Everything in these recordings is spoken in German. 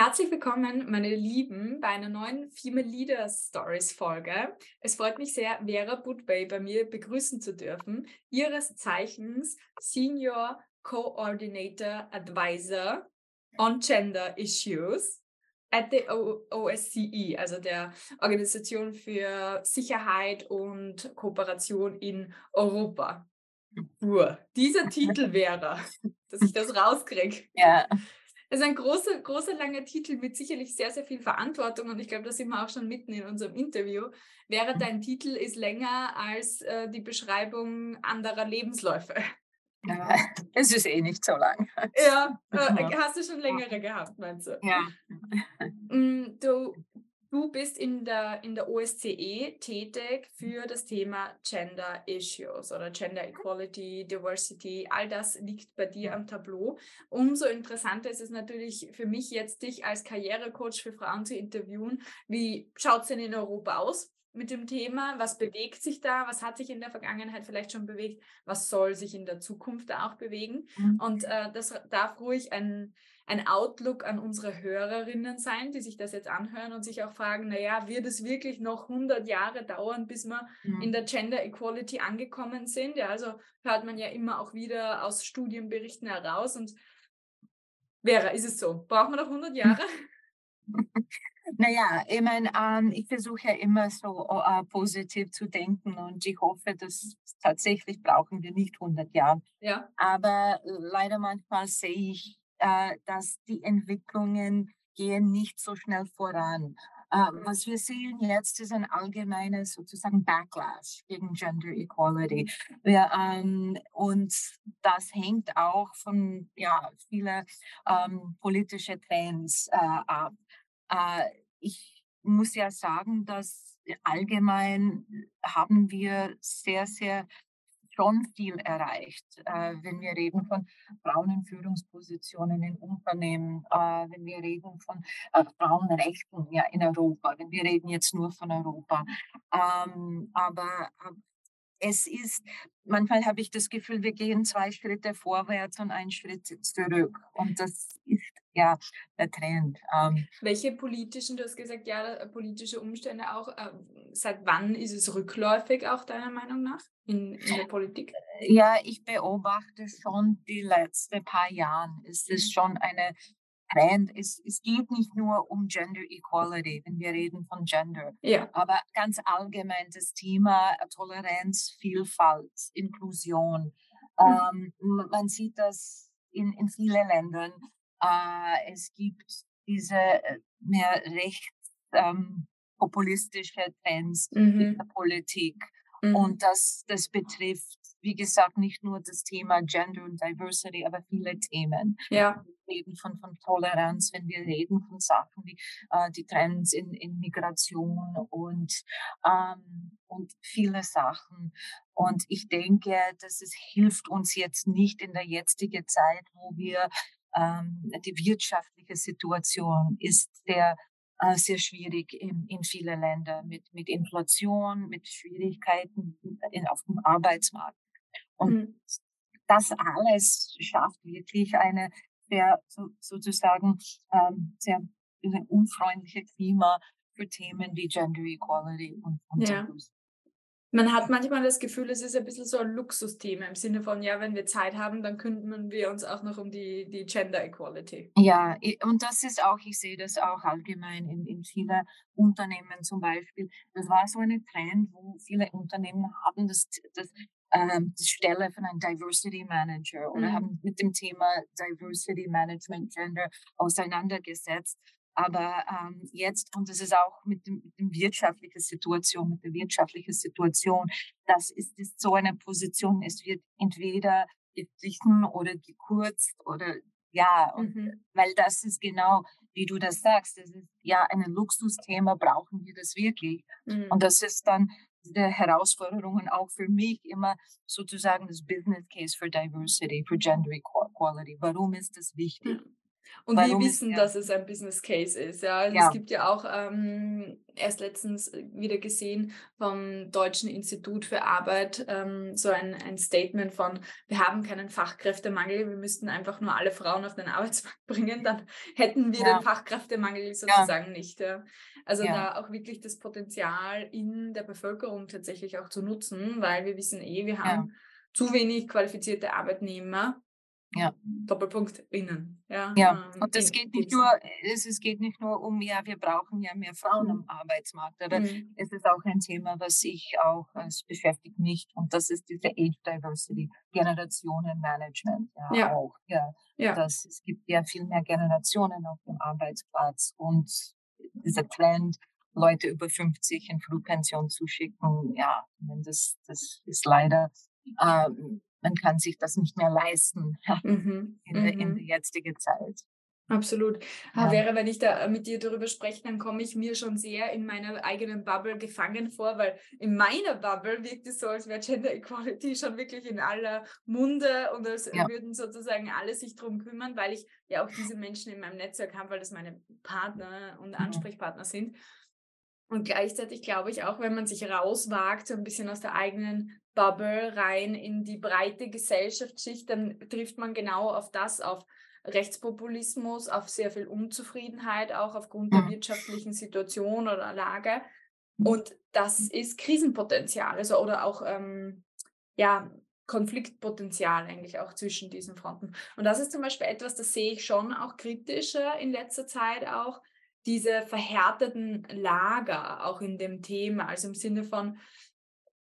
Herzlich willkommen, meine Lieben, bei einer neuen Female Leaders Stories Folge. Es freut mich sehr, Vera Budbay bei mir begrüßen zu dürfen, ihres Zeichens Senior Coordinator Advisor on Gender Issues at the OSCE, also der Organisation für Sicherheit und Kooperation in Europa. Uhr. Dieser Titel wäre, dass ich das rauskriege. Ja. Das ist ein großer, großer, langer Titel mit sicherlich sehr, sehr viel Verantwortung und ich glaube, da sind wir auch schon mitten in unserem Interview. Wäre mhm. dein Titel ist länger als äh, die Beschreibung anderer Lebensläufe. Es ist eh nicht so lang. Ja, äh, hast du schon längere gehabt, meinst du? Ja. Mm, du Du bist in der, in der OSCE tätig für das Thema Gender Issues oder Gender Equality, Diversity. All das liegt bei dir am Tableau. Umso interessanter ist es natürlich für mich jetzt, dich als Karrierecoach für Frauen zu interviewen. Wie schaut es denn in Europa aus? mit dem Thema? Was bewegt sich da? Was hat sich in der Vergangenheit vielleicht schon bewegt? Was soll sich in der Zukunft auch bewegen? Mhm. Und äh, das darf ruhig ein, ein Outlook an unsere Hörerinnen sein, die sich das jetzt anhören und sich auch fragen, naja, wird es wirklich noch 100 Jahre dauern, bis wir mhm. in der Gender Equality angekommen sind? Ja, also hört man ja immer auch wieder aus Studienberichten heraus und Vera, ist es so? Brauchen wir noch 100 Jahre? Naja, ich meine, ähm, ich versuche ja immer so äh, positiv zu denken und ich hoffe, dass tatsächlich brauchen wir nicht 100 Jahre. Ja. Aber leider manchmal sehe ich, dass die Entwicklungen gehen nicht so schnell voran. Äh, was wir sehen jetzt ist ein allgemeines sozusagen Backlash gegen Gender Equality. Ähm, und das hängt auch von ja, vielen ähm, politischen Trends äh, ab. Äh, ich muss ja sagen, dass allgemein haben wir sehr, sehr schon viel erreicht, äh, wenn wir reden von Frauen in Führungspositionen in Unternehmen, äh, wenn wir reden von äh, Frauenrechten ja, in Europa, wenn wir reden jetzt nur von Europa. Ähm, aber es ist, manchmal habe ich das Gefühl, wir gehen zwei Schritte vorwärts und einen Schritt zurück. Und das ist ja der Trend. Ähm, Welche politischen, du hast gesagt, ja, politische Umstände auch. Äh, seit wann ist es rückläufig auch deiner Meinung nach in, in der Politik? Ja, ich beobachte schon die letzten paar Jahre. Ist es schon eine Trend. Es, es geht nicht nur um Gender Equality, wenn wir reden von Gender, ja. aber ganz allgemein das Thema Toleranz, Vielfalt, Inklusion. Mhm. Ähm, man sieht das in, in vielen Ländern. Äh, es gibt diese äh, mehr rechts ähm, populistische Trends mhm. in der Politik. Mhm. Und das, das betrifft, wie gesagt, nicht nur das Thema Gender und Diversity, aber viele Themen. Ja reden von, von Toleranz, wenn wir reden von Sachen wie äh, die Trends in, in Migration und, ähm, und viele Sachen. Und ich denke, dass es hilft uns jetzt nicht in der jetzigen Zeit, wo wir ähm, die wirtschaftliche Situation ist sehr äh, sehr schwierig in, in vielen Ländern mit, mit Inflation, mit Schwierigkeiten in, auf dem Arbeitsmarkt. Und mhm. das alles schafft wirklich eine sehr so, sozusagen ähm, sehr unfreundliche Klima für Themen wie Gender Equality und, und ja. Man hat manchmal das Gefühl, es ist ein bisschen so ein Luxusthema im Sinne von, ja, wenn wir Zeit haben, dann kümmern wir uns auch noch um die, die Gender Equality. Ja, und das ist auch, ich sehe das auch allgemein in, in vielen Unternehmen zum Beispiel. Das war so eine Trend, wo viele Unternehmen haben das, das ähm, die Stelle von einem Diversity Manager oder mhm. haben mit dem Thema Diversity Management Gender auseinandergesetzt. Aber ähm, jetzt, und das ist auch mit dem, mit dem wirtschaftlichen Situation, mit der wirtschaftlichen Situation, das ist, ist so eine Position, es wird entweder gestrichen oder gekürzt oder ja, und mhm. weil das ist genau, wie du das sagst, das ist ja ein Luxusthema, brauchen wir das wirklich? Mhm. Und das ist dann der Herausforderungen auch für mich immer sozusagen das Business Case for Diversity, for Gender Equality. Warum ist das wichtig? Und wir wissen, es, ja. dass es ein Business Case ist. Ja. Also ja. Es gibt ja auch ähm, erst letztens wieder gesehen vom Deutschen Institut für Arbeit ähm, so ein, ein Statement von, wir haben keinen Fachkräftemangel, wir müssten einfach nur alle Frauen auf den Arbeitsmarkt bringen, dann hätten wir ja. den Fachkräftemangel sozusagen nicht. Also da auch wirklich das Potenzial in der Bevölkerung tatsächlich auch zu nutzen, weil wir wissen eh, wir haben zu wenig qualifizierte Arbeitnehmer ja. Doppelpunkt innen. Ja, ja. Ähm, und das geht nicht nur, es, es geht nicht nur um, ja, wir brauchen ja mehr Frauen mhm. am Arbeitsmarkt, aber mhm. es ist auch ein Thema, was sich auch, es beschäftigt mich und das ist diese Age Diversity, Generationenmanagement, ja, ja. auch, ja. ja. Das, es gibt ja viel mehr Generationen auf dem Arbeitsplatz und dieser Trend, Leute über 50 in Flugpension zu schicken, ja, das, das ist leider, ähm, man kann sich das nicht mehr leisten mhm. in, der, in mhm. der jetzigen Zeit. Absolut. Ja. Wäre, wenn ich da mit dir darüber spreche, dann komme ich mir schon sehr in meiner eigenen Bubble gefangen vor, weil in meiner Bubble wirkt es so, als wäre Gender Equality schon wirklich in aller Munde und als ja. würden sozusagen alle sich darum kümmern, weil ich ja auch diese Menschen in meinem Netzwerk habe, weil das meine Partner und Ansprechpartner sind. Und gleichzeitig glaube ich auch, wenn man sich rauswagt, so ein bisschen aus der eigenen Bubble rein in die breite Gesellschaftsschicht, dann trifft man genau auf das, auf Rechtspopulismus, auf sehr viel Unzufriedenheit, auch aufgrund der mhm. wirtschaftlichen Situation oder Lage. Und das ist Krisenpotenzial, also oder auch ähm, ja, Konfliktpotenzial eigentlich auch zwischen diesen Fronten. Und das ist zum Beispiel etwas, das sehe ich schon auch kritischer in letzter Zeit auch, diese verhärteten Lager auch in dem Thema, also im Sinne von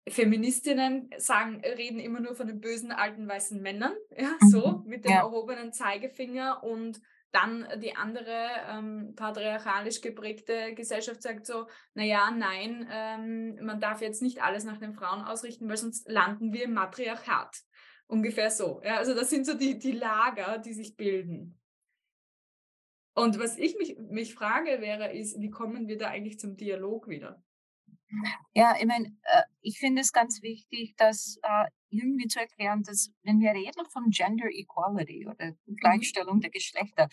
Feministinnen sagen, reden immer nur von den bösen alten weißen Männern, ja, so mhm. mit dem ja. erhobenen Zeigefinger und dann die andere ähm, patriarchalisch geprägte Gesellschaft sagt so, naja, nein, ähm, man darf jetzt nicht alles nach den Frauen ausrichten, weil sonst landen wir im Matriarchat. Ungefähr so. Ja, also das sind so die, die Lager, die sich bilden. Und was ich mich, mich frage wäre, ist, wie kommen wir da eigentlich zum Dialog wieder? Ja, ich meine, äh, ich finde es ganz wichtig, dass äh, irgendwie zu erklären, dass wenn wir reden von Gender Equality oder mhm. Gleichstellung mhm. der Geschlechter,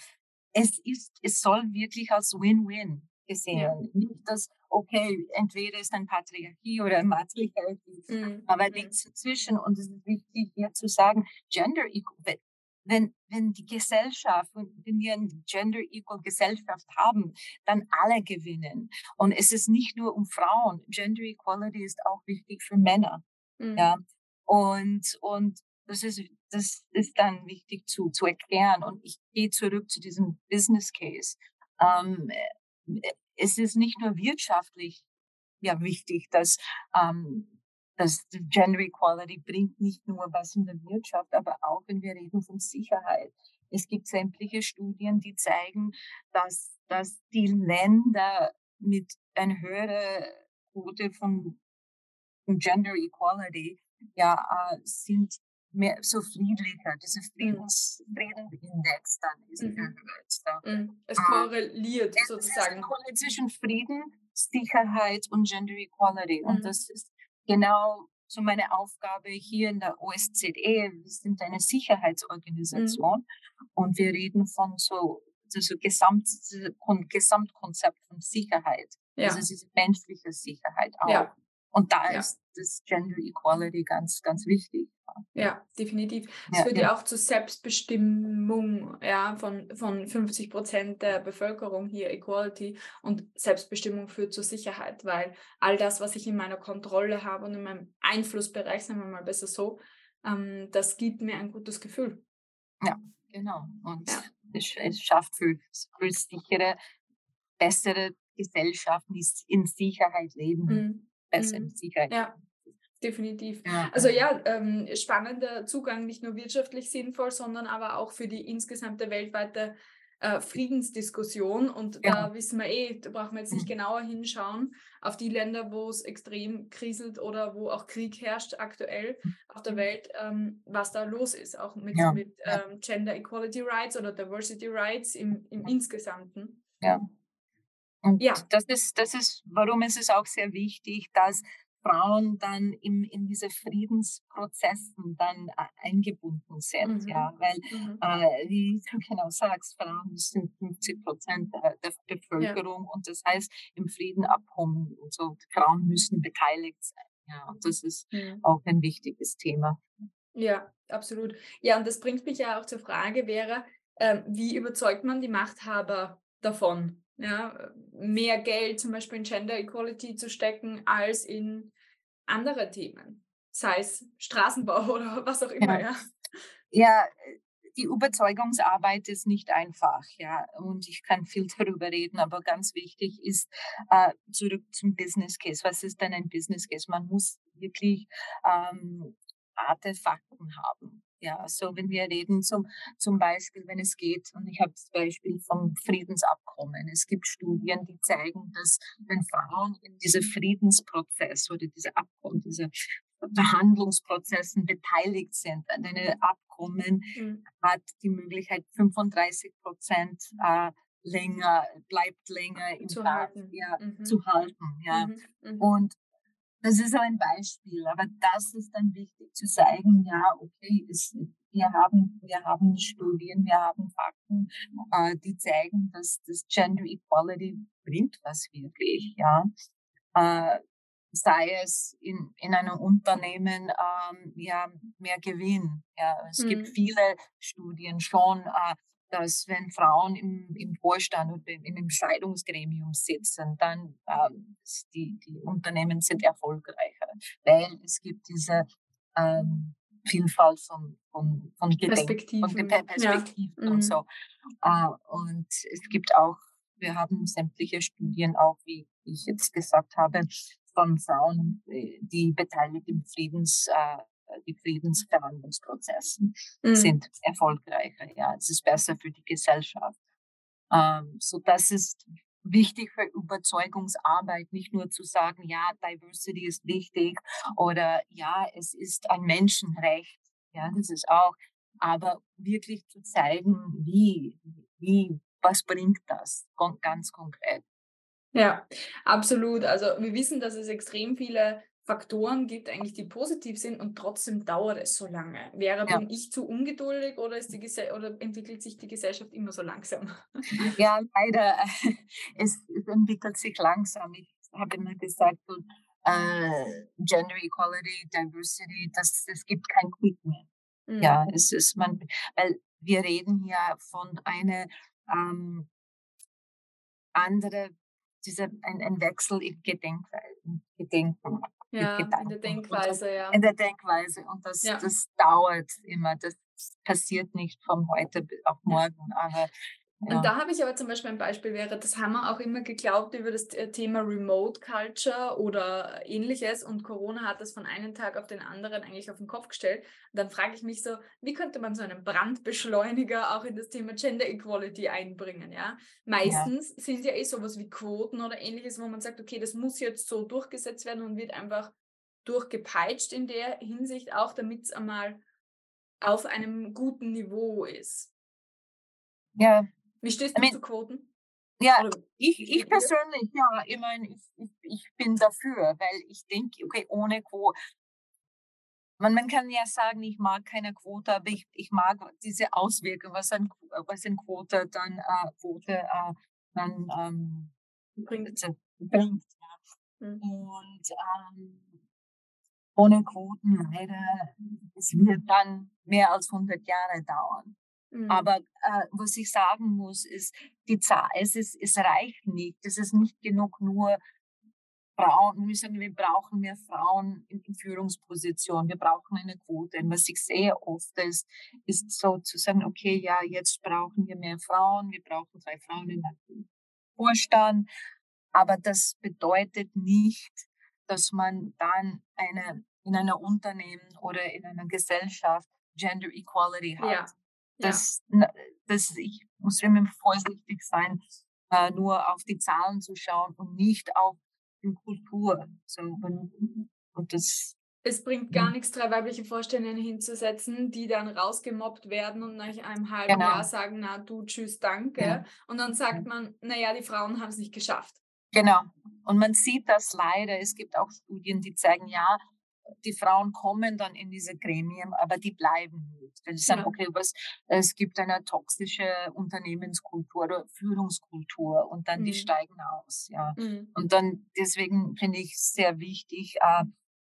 es ist, es soll wirklich als Win-Win gesehen. Ja. Nicht, dass, okay, entweder ist ein Patriarchie oder ein Matriarchie, mhm. aber nichts mhm. dazwischen. Und es ist wichtig, hier zu sagen, Gender Equality, wenn, wenn die Gesellschaft, wenn wir eine Gender Equal Gesellschaft haben, dann alle gewinnen. Und es ist nicht nur um Frauen. Gender Equality ist auch wichtig für Männer. Mhm. Ja. Und, und das ist, das ist dann wichtig zu, zu erklären. Und ich gehe zurück zu diesem Business Case. Ähm, es ist nicht nur wirtschaftlich ja wichtig, dass ähm, das Gender Equality bringt nicht nur was in der Wirtschaft, aber auch wenn wir reden von Sicherheit. Es gibt sämtliche Studien, die zeigen, dass, dass die Länder mit einer höheren Quote von, Gender Equality ja, äh, sind mehr so friedlicher. Dieser Friedens, Friedenindex dann ist mhm. erhöht. Mhm. Es korreliert äh, sozusagen. Es zwischen Frieden, Sicherheit und Gender Equality. Mhm. Und das ist genau so meine Aufgabe hier in der OSZE. Wir sind eine Sicherheitsorganisation mhm. und wir reden von so, so Gesamt, Gesamtkonzept von Sicherheit. Ja. Also diese menschliche Sicherheit auch. Ja. Und da ja. ist das Gender Equality ganz, ganz wichtig. Ja, definitiv. Es ja, führt ja. auch zur Selbstbestimmung ja, von, von 50 Prozent der Bevölkerung hier, Equality. Und Selbstbestimmung führt zur Sicherheit, weil all das, was ich in meiner Kontrolle habe und in meinem Einflussbereich, sagen wir mal besser so, ähm, das gibt mir ein gutes Gefühl. Ja, genau. Und ja. Es, es, schafft für, für sichere, bessere Gesellschaften, die in Sicherheit leben. Mhm. In mhm. Ja definitiv. Ja. Also ja, ähm, spannender Zugang, nicht nur wirtschaftlich sinnvoll, sondern aber auch für die insgesamte weltweite äh, Friedensdiskussion. Und ja. da wissen wir eh, da brauchen wir jetzt nicht mhm. genauer hinschauen auf die Länder, wo es extrem kriselt oder wo auch Krieg herrscht aktuell auf der mhm. Welt, ähm, was da los ist, auch mit, ja. mit ähm, Gender Equality Rights oder Diversity Rights im, im Insgesamten. Ja. Und ja. das ist, das ist, warum ist es auch sehr wichtig, dass Frauen dann im, in diese Friedensprozessen dann äh, eingebunden sind, mhm. ja, weil, mhm. äh, wie du genau sagst, Frauen sind 50 Prozent der, der Bevölkerung ja. und das heißt, im Friedenabkommen und so, Frauen müssen beteiligt sein, ja, und das ist mhm. auch ein wichtiges Thema. Ja, absolut. Ja, und das bringt mich ja auch zur Frage, wäre, äh, wie überzeugt man die Machthaber davon? Ja, mehr Geld zum Beispiel in Gender Equality zu stecken als in andere Themen, sei es Straßenbau oder was auch immer. Ja, ja die Überzeugungsarbeit ist nicht einfach, ja, und ich kann viel darüber reden, aber ganz wichtig ist äh, zurück zum Business Case. Was ist denn ein Business Case? Man muss wirklich ähm, harte Fakten haben. Ja, so wenn wir reden zum, zum Beispiel, wenn es geht, und ich habe das Beispiel vom Friedensabkommen. Es gibt Studien, die zeigen, dass wenn Frauen in diesem Friedensprozess oder diese Abkommen, diese Verhandlungsprozessen beteiligt sind an einem Abkommen, mhm. hat die Möglichkeit 35 Prozent äh, länger, bleibt länger im zu halten. Ja, mhm. zu halten. Ja. Mhm. mhm. Und das ist ein Beispiel, aber das ist dann wichtig zu zeigen, ja, okay, es, wir haben, wir haben Studien, wir haben Fakten, äh, die zeigen, dass das Gender Equality bringt was wirklich, ja. Äh, sei es in, in einem Unternehmen ähm, ja, mehr Gewinn. Ja. Es mhm. gibt viele Studien schon, äh, dass wenn Frauen im, im Vorstand oder im Entscheidungsgremium sitzen, dann ähm, die, die Unternehmen sind erfolgreicher, weil es gibt diese ähm, Vielfalt von, von, von Perspektiven, von Perspektiven ja. und mhm. so. Äh, und es gibt auch, wir haben sämtliche Studien auch, wie ich jetzt gesagt habe, von Frauen, äh, die beteiligt im Friedens, äh, die Friedensverhandlungsprozesse mhm. sind erfolgreicher. Ja, es ist besser für die Gesellschaft. Ähm, so das ist wichtig für Überzeugungsarbeit, nicht nur zu sagen, ja, Diversity ist wichtig oder ja, es ist ein Menschenrecht. Ja, das ist auch, aber wirklich zu zeigen, wie, wie, was bringt das ganz konkret. Ja, absolut. Also wir wissen, dass es extrem viele Faktoren gibt, eigentlich, die positiv sind und trotzdem dauert es so lange. Wäre ja. bin ich zu ungeduldig oder, ist die oder entwickelt sich die Gesellschaft immer so langsam? Ja, leider. Es, es entwickelt sich langsam. Ich habe immer gesagt, äh, Gender Equality, Diversity, das, es gibt kein Quick mehr. Mhm. Ja, es ist man, weil wir reden hier von einer ähm, andere, dieser, ein, ein Wechsel im Gedenkweise, Gedenken. Ja, in der Denkweise, ja. In der Denkweise. Und das, ja. das dauert immer. Das passiert nicht von heute auf morgen. Aber ja. Und da habe ich aber zum Beispiel ein Beispiel wäre, das haben wir auch immer geglaubt über das äh, Thema Remote Culture oder ähnliches und Corona hat das von einem Tag auf den anderen eigentlich auf den Kopf gestellt. Und dann frage ich mich so, wie könnte man so einen Brandbeschleuniger auch in das Thema Gender Equality einbringen, ja? Meistens ja. sind ja eh sowas wie Quoten oder ähnliches, wo man sagt, okay, das muss jetzt so durchgesetzt werden und wird einfach durchgepeitscht in der Hinsicht auch, damit es einmal auf einem guten Niveau ist. Ja, wie stehst du I mean, zu Quoten? Ja, Oder ich, ich persönlich, ja, ich meine, ich, ich, ich bin dafür, weil ich denke, okay, ohne Quote, man, man kann ja sagen, ich mag keine Quote, aber ich, ich mag diese Auswirkungen, was ein, was ein Quote dann, äh, Quote, äh, dann ähm, bringt. bringt ja. Mhm. Und ähm, ohne Quoten leider, es wird dann mehr als 100 Jahre dauern. Mhm. Aber äh, was ich sagen muss, ist, die Zahl, es, ist, es reicht nicht. Es ist nicht genug nur Frauen, wir sagen, wir brauchen mehr Frauen in, in Führungspositionen, wir brauchen eine Quote. Und was ich sehe oft ist, ist so zu sagen, okay, ja, jetzt brauchen wir mehr Frauen, wir brauchen drei Frauen in der Vorstand. Aber das bedeutet nicht, dass man dann eine, in einem Unternehmen oder in einer Gesellschaft Gender Equality hat. Ja. Das, ja. das, ich muss immer vorsichtig sein, äh, nur auf die Zahlen zu schauen und nicht auf die Kultur. So, und, und das, es bringt gar nichts, drei weibliche Vorstellungen hinzusetzen, die dann rausgemobbt werden und nach einem halben genau. Jahr sagen, na du, tschüss, danke. Ja. Und dann sagt man, naja, die Frauen haben es nicht geschafft. Genau. Und man sieht das leider. Es gibt auch Studien, die zeigen, ja, die Frauen kommen dann in diese Gremien, aber die bleiben nicht. Die sagen, ja. okay, was, es gibt eine toxische Unternehmenskultur oder Führungskultur und dann mhm. die steigen aus. Ja. Mhm. Und dann deswegen finde ich sehr wichtig, äh,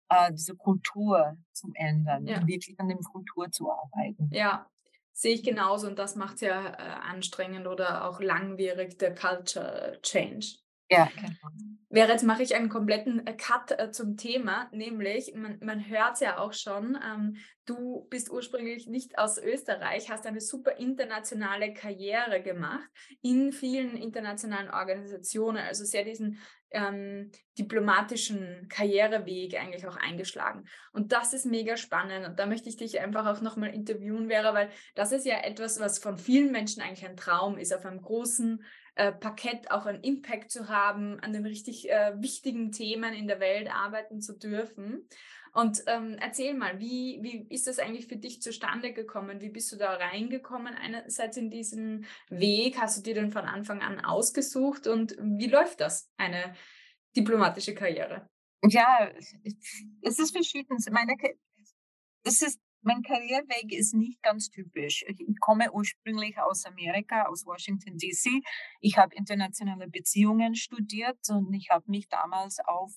äh, diese Kultur zu ändern, ja. wirklich an der Kultur zu arbeiten. Ja, sehe ich genauso und das macht es ja äh, anstrengend oder auch langwierig, der Culture Change. Ja, genau. Wäre jetzt mache ich einen kompletten äh, Cut äh, zum Thema, nämlich, man, man hört es ja auch schon, ähm, du bist ursprünglich nicht aus Österreich, hast eine super internationale Karriere gemacht in vielen internationalen Organisationen, also sehr diesen ähm, diplomatischen Karriereweg eigentlich auch eingeschlagen. Und das ist mega spannend. Und da möchte ich dich einfach auch nochmal interviewen, Vera, weil das ist ja etwas, was von vielen Menschen eigentlich ein Traum ist, auf einem großen äh, Parkett auch einen Impact zu haben, an den richtig äh, wichtigen Themen in der Welt arbeiten zu dürfen. Und ähm, erzähl mal, wie, wie ist das eigentlich für dich zustande gekommen? Wie bist du da reingekommen einerseits in diesen Weg? Hast du dir den von Anfang an ausgesucht? Und wie läuft das, eine diplomatische Karriere? Ja, es ist verschieden. Meine, es ist mein Karriereweg ist nicht ganz typisch. Ich komme ursprünglich aus Amerika, aus Washington DC. Ich habe internationale Beziehungen studiert und ich habe mich damals auf,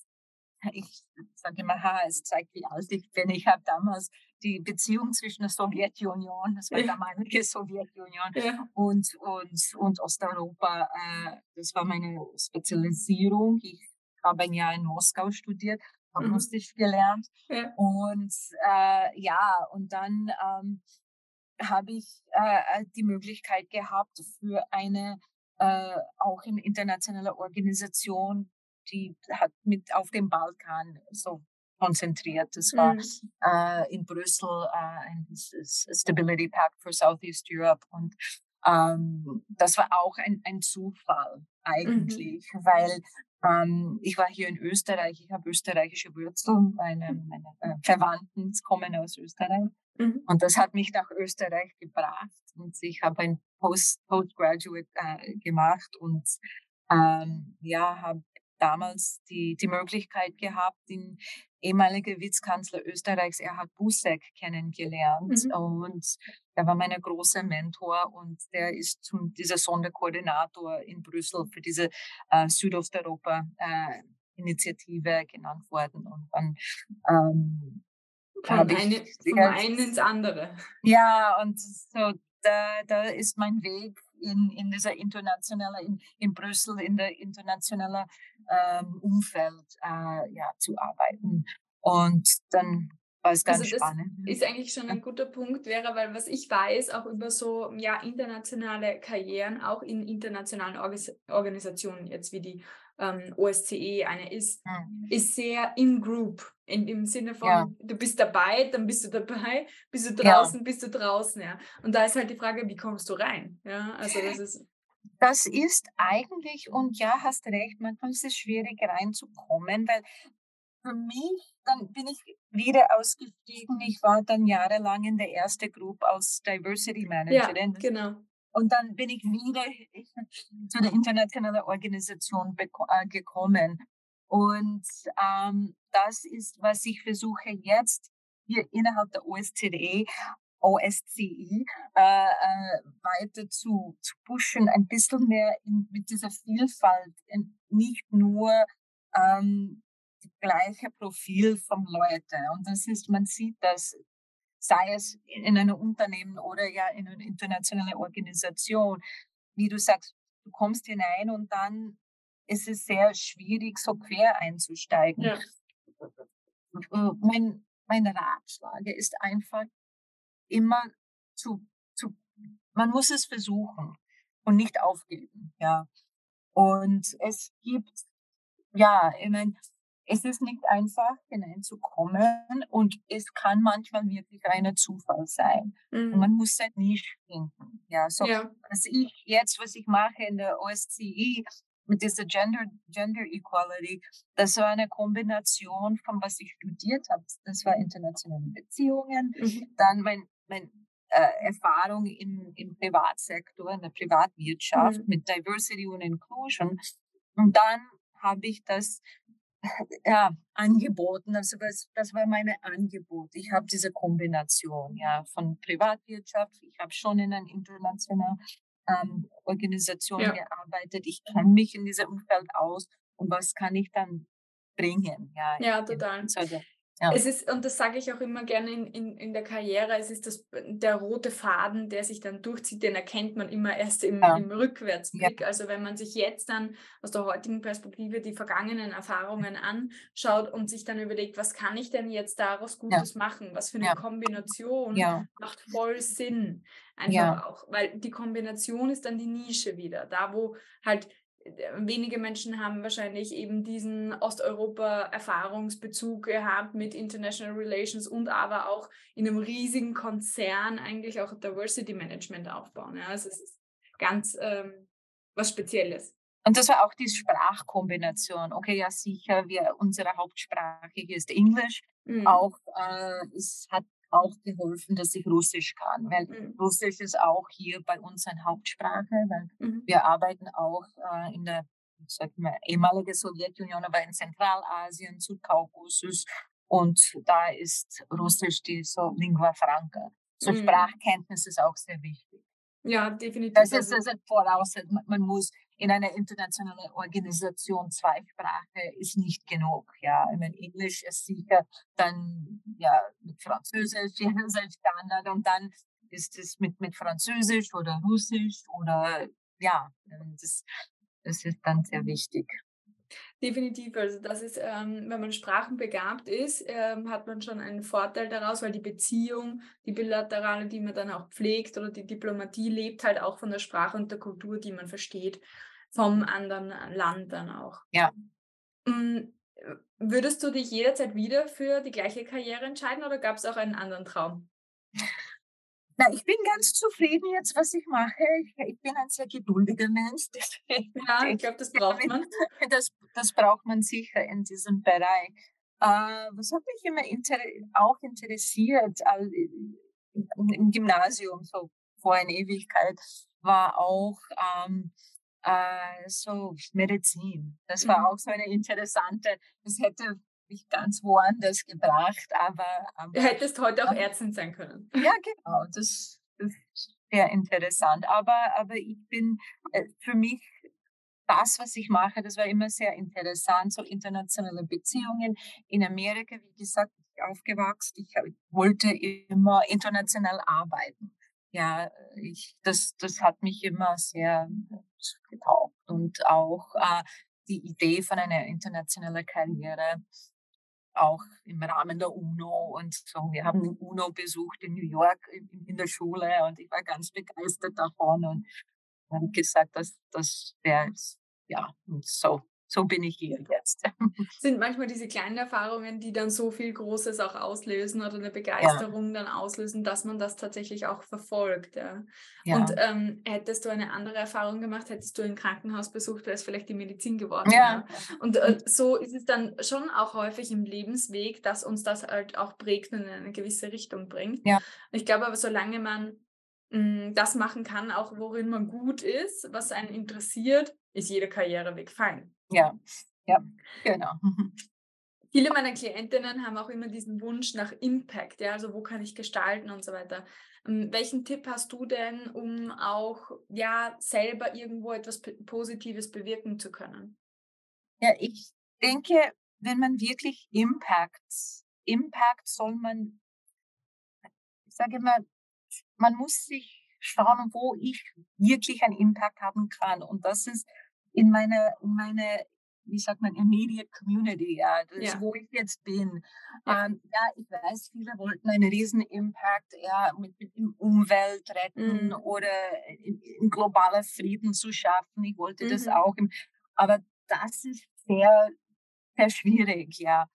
ich sage immer, ha, es zeigt, wie alt ich bin. Ich habe damals die Beziehung zwischen der Sowjetunion, das war damalige Sowjetunion, ja. und, und, und Osteuropa, äh, das war meine Spezialisierung. Ich habe ein Jahr in Moskau studiert habe mhm. Russisch gelernt. Ja. Und äh, ja, und dann ähm, habe ich äh, die Möglichkeit gehabt für eine äh, auch eine internationale Organisation, die hat mit auf dem Balkan so konzentriert. Das war mhm. äh, in Brüssel äh, ein Stability Pact for Southeast Europe und ähm, das war auch ein, ein Zufall mhm. eigentlich, mhm. weil ähm, ich war hier in Österreich, ich habe österreichische Wurzeln, meine, meine äh, Verwandten kommen aus Österreich. Mhm. Und das hat mich nach Österreich gebracht. Und ich habe ein Post, Postgraduate äh, gemacht und ähm, ja, habe damals die, die Möglichkeit gehabt, den ehemaligen Vizekanzler Österreichs Erhard Busek kennengelernt. Mhm. Und er war mein großer Mentor und der ist zum, dieser Sonderkoordinator in Brüssel für diese äh, Südosteuropa-Initiative äh, genannt worden. Und dann ähm, von, eine, vom einen ins andere. Ja, und so da, da ist mein Weg in, in dieser internationalen, in, in Brüssel, in der internationalen ähm, Umfeld äh, ja, zu arbeiten. Und dann war es ganz also das spannend. Ist eigentlich schon ein guter Punkt, wäre, weil was ich weiß, auch über so ja, internationale Karrieren, auch in internationalen Orgas Organisationen, jetzt wie die ähm, OSCE eine ist, mhm. ist sehr in-group. In, Im Sinne von, ja. du bist dabei, dann bist du dabei, bist du draußen, ja. bist du draußen, ja. Und da ist halt die Frage, wie kommst du rein? Ja, also das ist. Das ist eigentlich, und ja, hast recht, manchmal ist es schwierig reinzukommen, weil für mich, dann bin ich wieder ausgestiegen. Ich war dann jahrelang in der ersten Gruppe als Diversity Managerin. Ja, genau. Und dann bin ich wieder zu der internationalen Organisation äh, gekommen. Und ähm, das ist, was ich versuche jetzt hier innerhalb der OSCE, OSCE äh, äh, weiter zu, zu pushen, ein bisschen mehr in, mit dieser Vielfalt, nicht nur ähm, das gleiche Profil von Leuten. Und das ist, man sieht das sei es in einem Unternehmen oder ja in einer internationalen Organisation. Wie du sagst, du kommst hinein und dann ist es sehr schwierig, so quer einzusteigen. Ja. Mein, mein Ratschlag ist einfach immer zu, zu, man muss es versuchen und nicht aufgeben, ja. Und es gibt, ja, ich meine, es ist nicht einfach hineinzukommen und es kann manchmal wirklich ein Zufall sein. Mhm. Man muss halt nicht finden. Ja, so ja. was ich jetzt, was ich mache in der OSCE mit dieser Gender, Gender Equality, das war eine Kombination von was ich studiert habe. Das war internationale Beziehungen, mhm. dann mein, mein äh, Erfahrung im, im Privatsektor, in der Privatwirtschaft mhm. mit Diversity und Inclusion. Und dann habe ich das ja, angeboten. Also das, das war mein Angebot. Ich habe diese Kombination ja, von Privatwirtschaft. Ich habe schon in einer internationalen ähm, Organisation ja. gearbeitet. Ich kenne mich in diesem Umfeld aus. Und was kann ich dann bringen? Ja, ja total. Also, ja. Es ist, und das sage ich auch immer gerne in, in, in der Karriere, es ist das, der rote Faden, der sich dann durchzieht, den erkennt man immer erst im, ja. im Rückwärtsblick. Ja. Also wenn man sich jetzt dann aus der heutigen Perspektive die vergangenen Erfahrungen anschaut und sich dann überlegt, was kann ich denn jetzt daraus Gutes machen? Was für eine Kombination macht voll Sinn. Einfach auch, weil die Kombination ist dann die Nische wieder, da wo halt wenige Menschen haben wahrscheinlich eben diesen Osteuropa-Erfahrungsbezug gehabt mit International Relations und aber auch in einem riesigen Konzern eigentlich auch Diversity Management aufbauen. Ja, also es ist ganz ähm, was Spezielles. Und das war auch die Sprachkombination. Okay, ja sicher, wir, unsere Hauptsprache hier ist Englisch. Mhm. Auch äh, es hat auch geholfen, dass ich Russisch kann, weil mhm. Russisch ist auch hier bei uns eine Hauptsprache, weil mhm. wir arbeiten auch äh, in der sag mal, ehemalige Sowjetunion, aber in Zentralasien, Südkaukasus und da ist Russisch die so Lingua Franca. So mhm. Sprachkenntnis ist auch sehr wichtig. Ja, definitiv. Das ist, das ist Voraussetzung. Man muss in einer internationalen Organisation Zweisprache ist nicht genug. Ja, ich meine, Englisch ist sicher dann ja mit Französisch, Standard und dann ist es mit, mit Französisch oder Russisch oder ja, das, das ist dann sehr wichtig. Definitiv, also das ist, ähm, wenn man sprachenbegabt ist, ähm, hat man schon einen Vorteil daraus, weil die Beziehung, die bilaterale, die man dann auch pflegt oder die Diplomatie lebt halt auch von der Sprache und der Kultur, die man versteht vom anderen Land dann auch. Ja. Hm, würdest du dich jederzeit wieder für die gleiche Karriere entscheiden oder gab es auch einen anderen Traum? Na, ich bin ganz zufrieden jetzt, was ich mache. Ich, ich bin ein sehr geduldiger Mensch. ja, ich glaube, das braucht man. Das, das braucht man sicher in diesem Bereich. Äh, was hat mich immer inter auch interessiert also im Gymnasium, so vor einer Ewigkeit, war auch ähm, äh, so Medizin. Das war mhm. auch so eine interessante, das hätte mich ganz woanders gebracht, aber, aber Du hättest heute auch Ärztin sein können. Ja, genau, das, das ist sehr interessant. Aber, aber ich bin äh, für mich das, was ich mache, das war immer sehr interessant, so internationale Beziehungen. In Amerika, wie gesagt, ich aufgewachsen, ich wollte immer international arbeiten ja, ich, das, das hat mich immer sehr getaugt und auch äh, die Idee von einer internationalen Karriere auch im Rahmen der UNO und so. Wir haben die UNO besucht in New York in, in der Schule und ich war ganz begeistert davon und haben gesagt, dass das wäre ja und so so bin ich hier jetzt. Sind manchmal diese kleinen Erfahrungen, die dann so viel Großes auch auslösen oder eine Begeisterung ja. dann auslösen, dass man das tatsächlich auch verfolgt. Ja. ja. Und ähm, hättest du eine andere Erfahrung gemacht, hättest du ein Krankenhaus besucht, wäre es vielleicht die Medizin geworden. Ja. ja. Und äh, so ist es dann schon auch häufig im Lebensweg, dass uns das halt auch prägt und in eine gewisse Richtung bringt. Ja. Ich glaube aber, solange man mh, mm, das machen kann, auch worin man gut ist, was einen interessiert, ist jeder Karriereweg fein. Ja, ja, genau. Viele meiner Klientinnen haben auch immer diesen Wunsch nach Impact, ja, also wo kann ich gestalten und so weiter. Ähm, welchen Tipp hast du denn, um auch ja selber irgendwo etwas Positives bewirken zu können? Ja, ich denke, wenn man wirklich Impact, Impact soll man, ich sage mal, man muss sich schauen, wo ich wirklich einen Impact haben kann. Und das ist in meine, in meine, wie sagt man, immediate community, ja, das ja. wo ich jetzt bin. Ja. Ähm, ja, ich weiß, viele wollten einen riesen Impact, ja, mit, mit dem Umwelt retten mhm. oder in, in globaler Frieden zu schaffen. Ich wollte mhm. das auch. Im, aber das ist sehr, sehr schwierig, ja.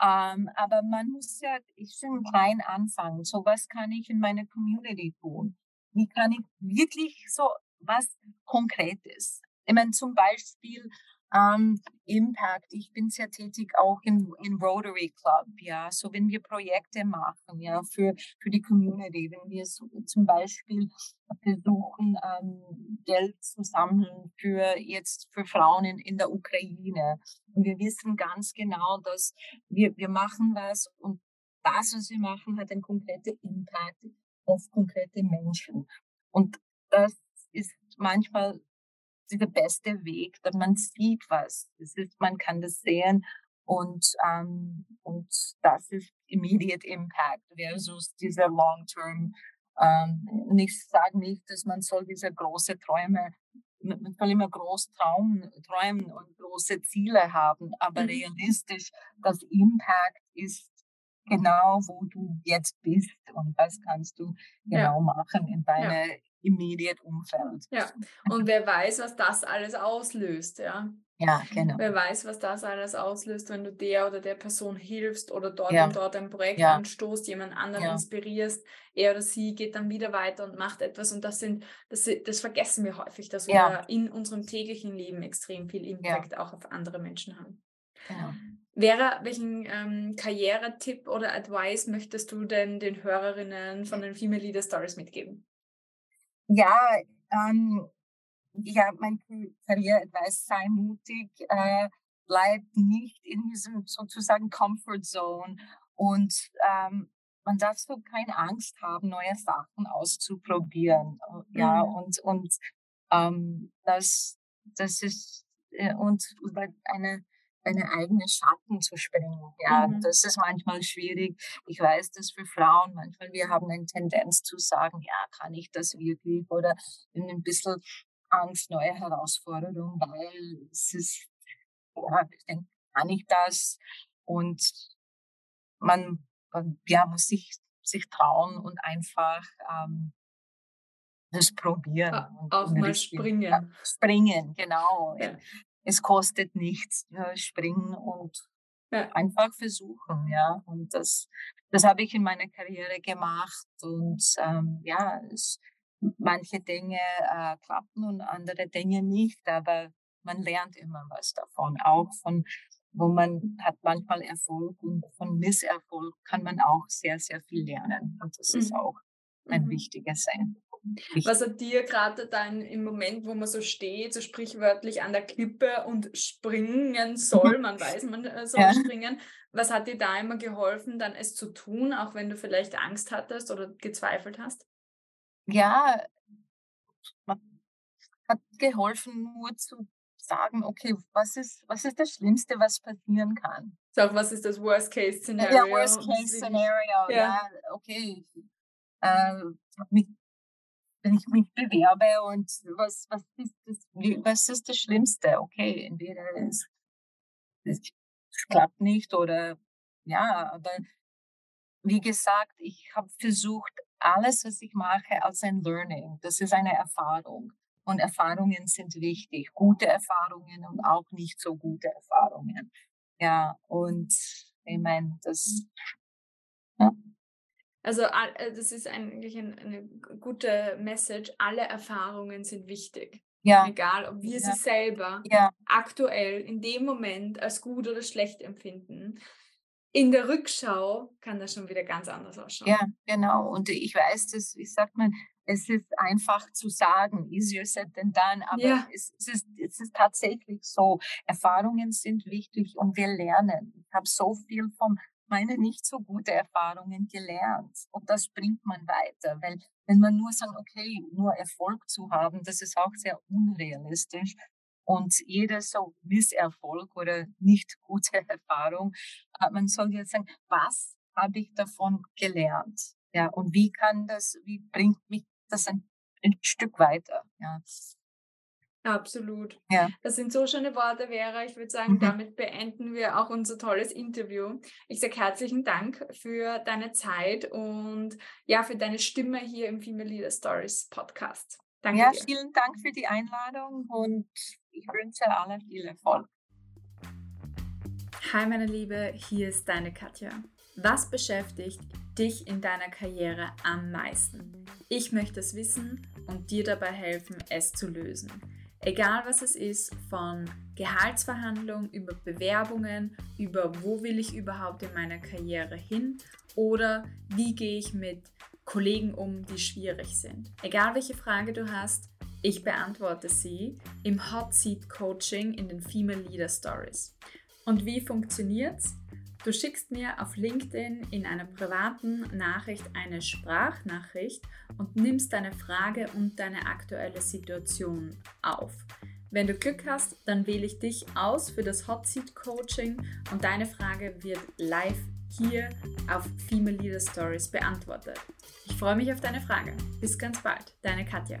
Ähm, aber man muss ja, ich bin klein anfangen. So was kann ich in meiner Community tun? Wie kann ich wirklich so was Konkretes ich meine, zum Beispiel Ähm, Impact. Ich bin sehr tätig auch im, im Rotary Club, ja. So wenn wir Projekte machen, ja, für, für die Community, wenn wir so, zum Beispiel versuchen, ähm, Geld zu sammeln für jetzt für Frauen in, in der Ukraine. Und wir wissen ganz genau, dass wir, wir machen was und das, was wir machen, hat einen konkreten Impact auf konkrete Menschen. Und das ist manchmal der beste Weg, dass man sieht was. Das ist, man kann das sehen und, ähm, und das ist immediate impact versus dieser long-term. Ähm, ich sage nicht, dass man soll diese große Träume, man soll immer groß trauen, träumen und große Ziele haben, aber mhm. realistisch, das Impact ist genau, wo du jetzt bist und was kannst du genau ja. machen in deiner ja immediate Umfeld. Ja, und wer weiß, was das alles auslöst, ja. Ja, genau. Wer weiß, was das alles auslöst, wenn du der oder der Person hilfst oder dort ja. und dort ein Projekt ja. anstoßt, jemand anderen ja. inspirierst, er oder sie geht dann wieder weiter und macht etwas und das sind, das, das vergessen wir häufig, dass wir in unserem täglichen Leben extrem viel Impact auch auf andere Menschen haben. Genau. Vera, welchen ähm, Karrieretipp oder Advice möchtest du denn den Hörerinnen von den Female Leader Stories mitgeben? Ja, ähm, ja, mein Karriere-Advice, sei mutig, äh, bleib nicht in diesem sozusagen Comfort Zone und ähm, man darf so keine Angst haben, neue Sachen auszuprobieren. Ja, mhm. und, und ähm, das, das ist, äh, und über eine deine eigenen Schatten zu springen. Ja, mhm. das ist manchmal schwierig. Ich weiß, dass für Frauen manchmal wir haben eine Tendenz zu sagen, ja, kann ich das wirklich? Oder ein bisschen Angst, neue Herausforderungen, weil es ist, ja, ich denke, kann ich das? Und man, ja, muss sich, sich trauen und einfach ähm, das probieren. Auch mal springen. springen, genau. Ja es kostet nichts, ja, springen und ja. einfach versuchen, ja. Und das, das habe ich in meiner Karriere gemacht und ähm, ja, es, manche Dinge äh, klappen und andere Dinge nicht, aber man lernt immer was davon, auch von wo man hat manchmal Erfolg und von Misserfolg kann man auch sehr, sehr viel lernen. Und das mhm. ist auch ein mhm. wichtiges Sein. Was hat dir gerade dann im Moment, wo man so steht, so sprichwörtlich an der Klippe und springen soll, man weiß, man äh, soll ja. springen, was hat dir da immer geholfen, dann es zu tun, auch wenn du vielleicht Angst hattest oder gezweifelt hast? Ja, hat geholfen, nur zu sagen, okay, was ist, was ist das Schlimmste, was passieren kann? Sag, was ist das Worst-Case-Szenario? Ja, Worst-Case-Szenario, ja. ja. okay. Äh, mich wenn ich mich bewerbe und was, was, ist, das, was ist das Schlimmste? Okay, entweder es, es klappt nicht oder ja, aber wie gesagt, ich habe versucht, alles, was ich mache, als ein Learning. Das ist eine Erfahrung. Und Erfahrungen sind wichtig. Gute Erfahrungen und auch nicht so gute Erfahrungen. Ja, und ich meine, das, ja. Also äh, das ist eigentlich ein, eine gute Message. Alle Erfahrungen sind wichtig. Ja. Egal, ob wir ja. sie selber ja. aktuell in dem Moment als gut oder schlecht empfinden. In der Rückschau kann das schon wieder ganz anders ausschauen. Ja, genau. Und ich weiß, dass, ich sag mal, es ist einfach zu sagen, easier said than done, aber ja. es, es, ist, es ist tatsächlich so. Erfahrungen sind wichtig und wir lernen. Ich habe so viel vom meine nicht so gute Erfahrungen gelernt. Und das bringt man weiter, weil wenn man nur sagt, okay, nur Erfolg zu haben, das ist auch sehr unrealistisch. Und jeder so Misserfolg oder nicht gute Erfahrung, man soll jetzt sagen, was habe ich davon gelernt? Ja, und wie kann das, wie bringt mich das ein, ein Stück weiter? Ja. Absolut. Ja. Das sind so schöne Worte, Vera. Ich würde sagen, mhm. damit beenden wir auch unser tolles Interview. Ich sage herzlichen Dank für deine Zeit und ja, für deine Stimme hier im Female Leader Stories Podcast. Danke ja, dir. vielen Dank für die Einladung und ich wünsche allen viel Erfolg. Hi meine Liebe, hier ist deine Katja. Was beschäftigt dich in deiner Karriere am meisten? Ich möchte es wissen und dir dabei helfen, es zu lösen. Egal was es ist, von Gehaltsverhandlungen über Bewerbungen, über wo will ich überhaupt in meiner Karriere hin oder wie gehe ich mit Kollegen um, die schwierig sind. Egal welche Frage du hast, ich beantworte sie im Hot Seat Coaching in den Female Leader Stories. Und wie funktioniert's? Du schickst mir auf LinkedIn in einer privaten Nachricht eine Sprachnachricht und nimmst deine Frage und deine aktuelle Situation auf. Wenn du Glück hast, dann wähle ich dich aus für das Hot Seat Coaching und deine Frage wird live hier auf Female Leader Stories beantwortet. Ich freue mich auf deine Frage. Bis ganz bald, deine Katja.